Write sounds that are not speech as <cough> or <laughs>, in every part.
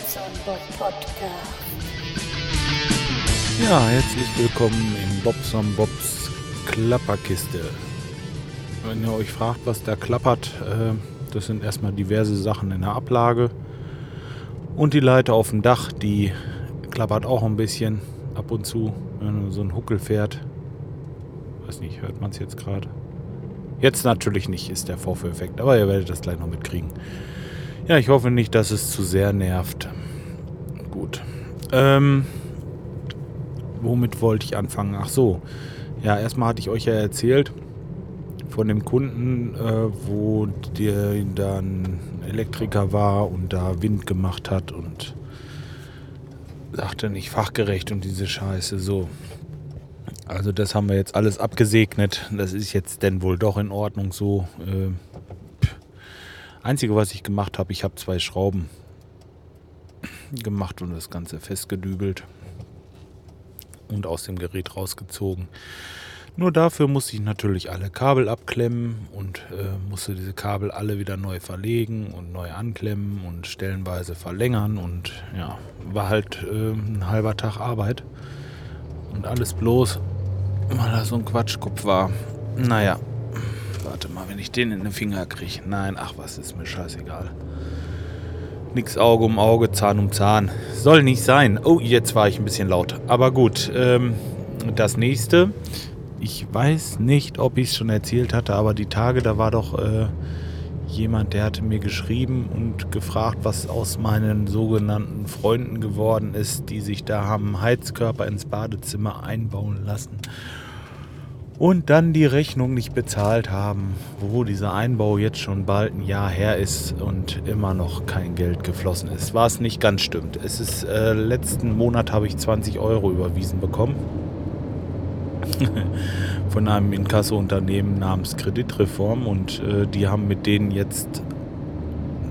Podcast. Ja, herzlich willkommen in Bobson Bobs Klapperkiste. Wenn ihr euch fragt, was da klappert, äh, das sind erstmal diverse Sachen in der Ablage. Und die Leiter auf dem Dach, die klappert auch ein bisschen ab und zu, wenn so ein Huckel fährt. Weiß nicht, hört man es jetzt gerade? Jetzt natürlich nicht, ist der Vorführeffekt, aber ihr werdet das gleich noch mitkriegen. Ja, ich hoffe nicht, dass es zu sehr nervt. Gut. Ähm, womit wollte ich anfangen? Ach so. Ja, erstmal hatte ich euch ja erzählt von dem Kunden, äh, wo der dann Elektriker war und da Wind gemacht hat und sagte nicht fachgerecht und diese Scheiße so. Also das haben wir jetzt alles abgesegnet. Das ist jetzt denn wohl doch in Ordnung so. Äh, Einzige, was ich gemacht habe, ich habe zwei Schrauben gemacht und das Ganze festgedübelt und aus dem Gerät rausgezogen. Nur dafür musste ich natürlich alle Kabel abklemmen und äh, musste diese Kabel alle wieder neu verlegen und neu anklemmen und stellenweise verlängern und ja, war halt äh, ein halber Tag Arbeit und alles bloß, weil da so ein Quatschkopf war. Naja, warte mal, wenn ich den in den Finger kriege. Nein, ach was, ist mir scheißegal. Nix Auge um Auge, Zahn um Zahn. Soll nicht sein. Oh, jetzt war ich ein bisschen laut. Aber gut, ähm, das nächste. Ich weiß nicht, ob ich es schon erzählt hatte, aber die Tage, da war doch äh, jemand, der hatte mir geschrieben und gefragt, was aus meinen sogenannten Freunden geworden ist, die sich da haben Heizkörper ins Badezimmer einbauen lassen und dann die Rechnung nicht bezahlt haben, wo dieser Einbau jetzt schon bald ein Jahr her ist und immer noch kein Geld geflossen ist. Was nicht ganz stimmt. Es ist äh, letzten Monat habe ich 20 Euro überwiesen bekommen <laughs> von einem Inkasso-Unternehmen namens Kreditreform und äh, die haben mit denen jetzt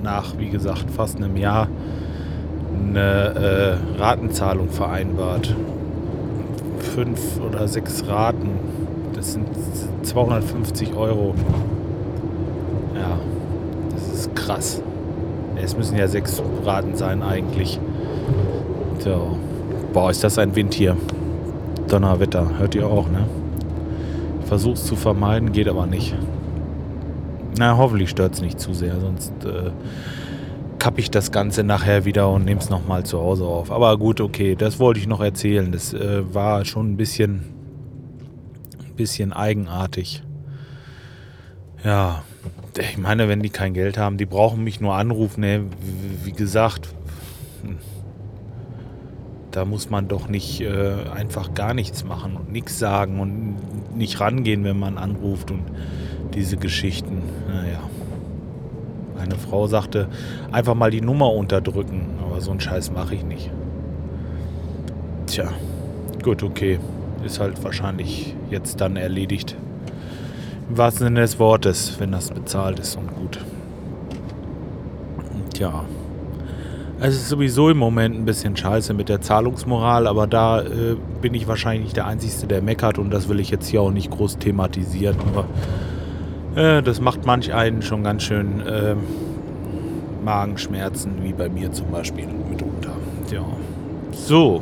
nach, wie gesagt, fast einem Jahr eine äh, Ratenzahlung vereinbart. Fünf oder sechs Raten das sind 250 Euro. Ja, das ist krass. Es müssen ja sechs Raten sein eigentlich. So. Boah, ist das ein Wind hier. Donnerwetter. Hört ihr auch, ne? Ich versuche es zu vermeiden, geht aber nicht. Na, hoffentlich stört es nicht zu sehr, sonst äh, kappe ich das Ganze nachher wieder und nehme es nochmal zu Hause auf. Aber gut, okay, das wollte ich noch erzählen. Das äh, war schon ein bisschen bisschen eigenartig. Ja, ich meine, wenn die kein Geld haben, die brauchen mich nur anrufen. Ey. Wie gesagt, da muss man doch nicht äh, einfach gar nichts machen und nichts sagen und nicht rangehen, wenn man anruft und diese Geschichten. Naja. Meine Frau sagte, einfach mal die Nummer unterdrücken, aber so einen Scheiß mache ich nicht. Tja, gut, okay ist halt wahrscheinlich jetzt dann erledigt. Im wahrsten Sinne des Wortes, wenn das bezahlt ist und gut. Tja. Es ist sowieso im Moment ein bisschen scheiße mit der Zahlungsmoral, aber da äh, bin ich wahrscheinlich der Einzige, der meckert und das will ich jetzt hier auch nicht groß thematisieren. Aber äh, das macht manch einen schon ganz schön äh, Magenschmerzen, wie bei mir zum Beispiel mitunter. Ja. So.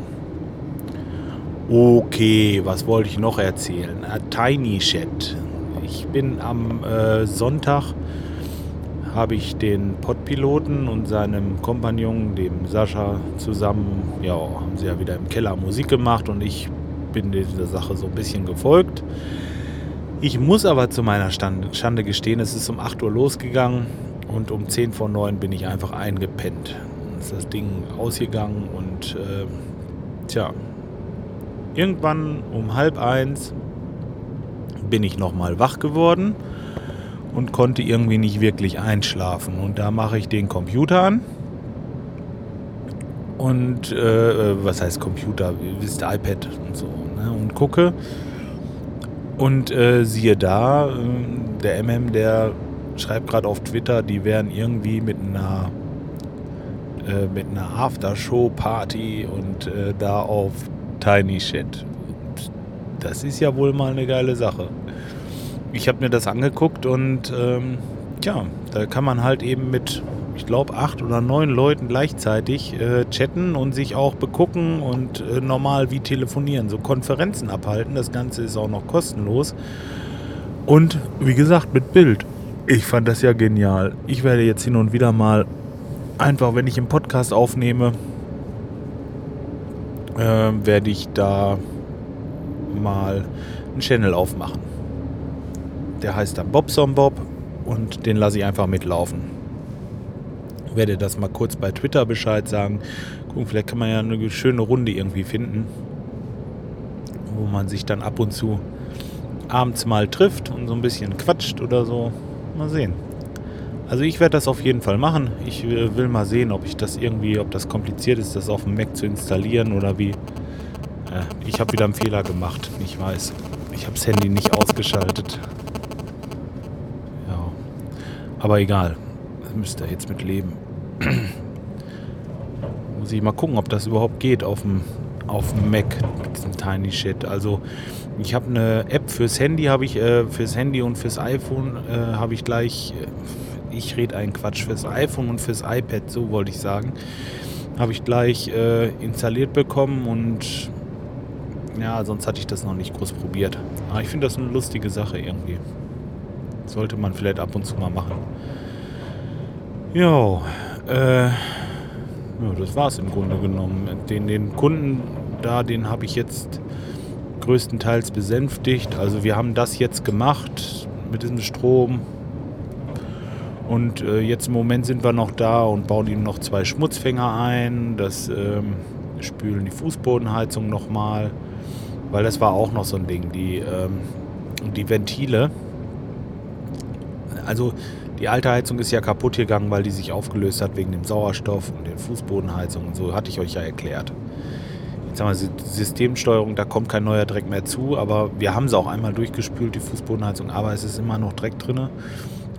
Okay, was wollte ich noch erzählen? A Tiny Chat. Ich bin am äh, Sonntag habe ich den Podpiloten und seinem Kompagnon, dem Sascha, zusammen, ja, haben sie ja wieder im Keller Musik gemacht und ich bin dieser Sache so ein bisschen gefolgt. Ich muss aber zu meiner Schande gestehen, es ist um 8 Uhr losgegangen und um 10 vor 9 bin ich einfach eingepennt. Dann ist das Ding ausgegangen und äh, tja, Irgendwann um halb eins bin ich nochmal wach geworden und konnte irgendwie nicht wirklich einschlafen. Und da mache ich den Computer an. Und äh, was heißt Computer? Wisst iPad und so. Ne? Und gucke. Und äh, siehe da, äh, der MM, der schreibt gerade auf Twitter, die wären irgendwie mit einer äh, mit einer Aftershow-Party und äh, da auf Tiny Chat. Das ist ja wohl mal eine geile Sache. Ich habe mir das angeguckt und ähm, ja, da kann man halt eben mit ich glaube, acht oder neun Leuten gleichzeitig äh, chatten und sich auch begucken und äh, normal wie telefonieren, so Konferenzen abhalten. Das Ganze ist auch noch kostenlos. Und wie gesagt, mit Bild. Ich fand das ja genial. Ich werde jetzt hin und wieder mal einfach, wenn ich einen Podcast aufnehme, äh, werde ich da mal einen Channel aufmachen. Der heißt dann Bobson Bob und den lasse ich einfach mitlaufen. Werde das mal kurz bei Twitter Bescheid sagen. Gucken, vielleicht kann man ja eine schöne Runde irgendwie finden, wo man sich dann ab und zu abends mal trifft und so ein bisschen quatscht oder so. Mal sehen. Also ich werde das auf jeden Fall machen. Ich äh, will mal sehen, ob ich das irgendwie, ob das kompliziert ist, das auf dem Mac zu installieren oder wie. Äh, ich habe wieder einen Fehler gemacht. Ich weiß. Ich habe das Handy nicht ausgeschaltet. Ja. Aber egal. Das müsst ihr jetzt mit leben. <clears throat> Muss ich mal gucken, ob das überhaupt geht auf dem, auf dem Mac mit diesem Tiny Shit. Also ich habe eine App fürs Handy, habe ich äh, fürs Handy und fürs iPhone äh, habe ich gleich. Äh, ich rede einen Quatsch fürs iPhone und fürs iPad, so wollte ich sagen. Habe ich gleich äh, installiert bekommen und ja, sonst hatte ich das noch nicht groß probiert. Aber ich finde das eine lustige Sache irgendwie. Sollte man vielleicht ab und zu mal machen. Jo, äh, ja, das war es im Grunde genommen. Den, den Kunden da, den habe ich jetzt größtenteils besänftigt. Also wir haben das jetzt gemacht mit diesem Strom. Und äh, jetzt im Moment sind wir noch da und bauen ihm noch zwei Schmutzfänger ein. Das ähm, spülen die Fußbodenheizung nochmal. Weil das war auch noch so ein Ding. Die, ähm, die Ventile. Also die alte Heizung ist ja kaputt gegangen, weil die sich aufgelöst hat wegen dem Sauerstoff und den Fußbodenheizungen und so. Hatte ich euch ja erklärt. Jetzt haben wir Systemsteuerung, da kommt kein neuer Dreck mehr zu. Aber wir haben sie auch einmal durchgespült, die Fußbodenheizung. Aber es ist immer noch Dreck drin.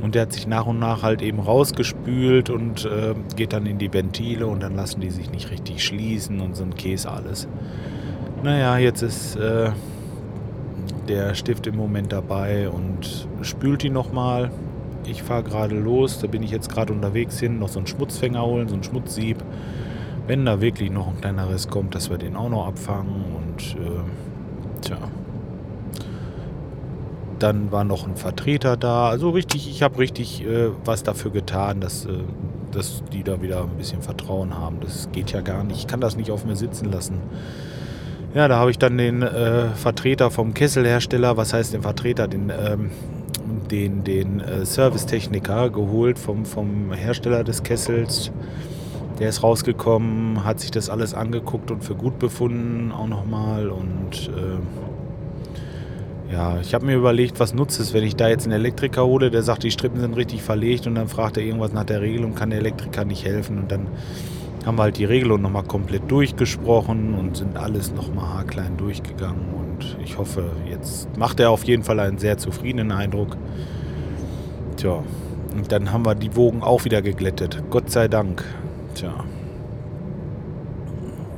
Und der hat sich nach und nach halt eben rausgespült und äh, geht dann in die Ventile und dann lassen die sich nicht richtig schließen und so ein Käse alles. Naja, jetzt ist äh, der Stift im Moment dabei und spült die nochmal. Ich fahre gerade los, da bin ich jetzt gerade unterwegs hin, noch so einen Schmutzfänger holen, so ein Schmutzsieb. Wenn da wirklich noch ein kleiner Riss kommt, dass wir den auch noch abfangen und äh, tja. Dann war noch ein Vertreter da. Also richtig, ich habe richtig äh, was dafür getan, dass, äh, dass die da wieder ein bisschen Vertrauen haben. Das geht ja gar nicht. Ich kann das nicht auf mir sitzen lassen. Ja, da habe ich dann den äh, Vertreter vom Kesselhersteller, was heißt den Vertreter, den, ähm, den, den äh, Servicetechniker geholt vom, vom Hersteller des Kessels. Der ist rausgekommen, hat sich das alles angeguckt und für gut befunden auch nochmal. Und äh, ja, ich habe mir überlegt, was nutzt es, wenn ich da jetzt einen Elektriker hole, der sagt, die Strippen sind richtig verlegt und dann fragt er irgendwas nach der Regelung, kann der Elektriker nicht helfen und dann haben wir halt die Regelung nochmal komplett durchgesprochen und sind alles nochmal haarklein durchgegangen. Und ich hoffe, jetzt macht er auf jeden Fall einen sehr zufriedenen Eindruck. Tja, und dann haben wir die Wogen auch wieder geglättet. Gott sei Dank. Tja.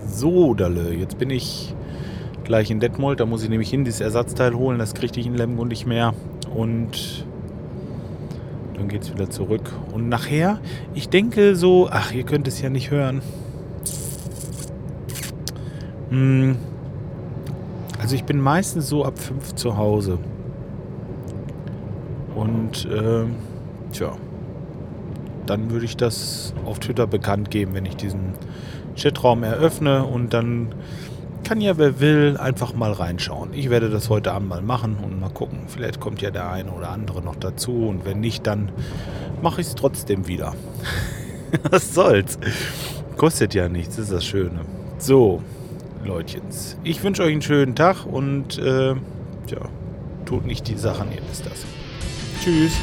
So, Dalle, jetzt bin ich gleich in Detmold. Da muss ich nämlich hin, dieses Ersatzteil holen. Das kriegte ich in Lemgo nicht mehr. Und dann geht es wieder zurück. Und nachher, ich denke so, ach, ihr könnt es ja nicht hören. Hm, also ich bin meistens so ab 5 zu Hause. Und äh, tja, dann würde ich das auf Twitter bekannt geben, wenn ich diesen Chatraum eröffne und dann kann ja, wer will, einfach mal reinschauen. Ich werde das heute Abend mal machen und mal gucken. Vielleicht kommt ja der eine oder andere noch dazu und wenn nicht, dann mache ich es trotzdem wieder. <laughs> Was soll's? Kostet ja nichts, ist das Schöne. So, Leutchens. Ich wünsche euch einen schönen Tag und äh, ja, tut nicht die Sachen, ihr wisst das. Tschüss.